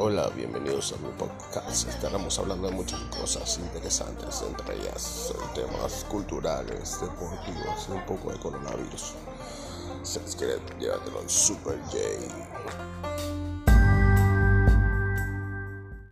Hola, bienvenidos a mi podcast. Estaremos hablando de muchas cosas interesantes, entre ellas eh, temas culturales, deportivos y un poco de coronavirus. Si les quiere, llévatelo Super J.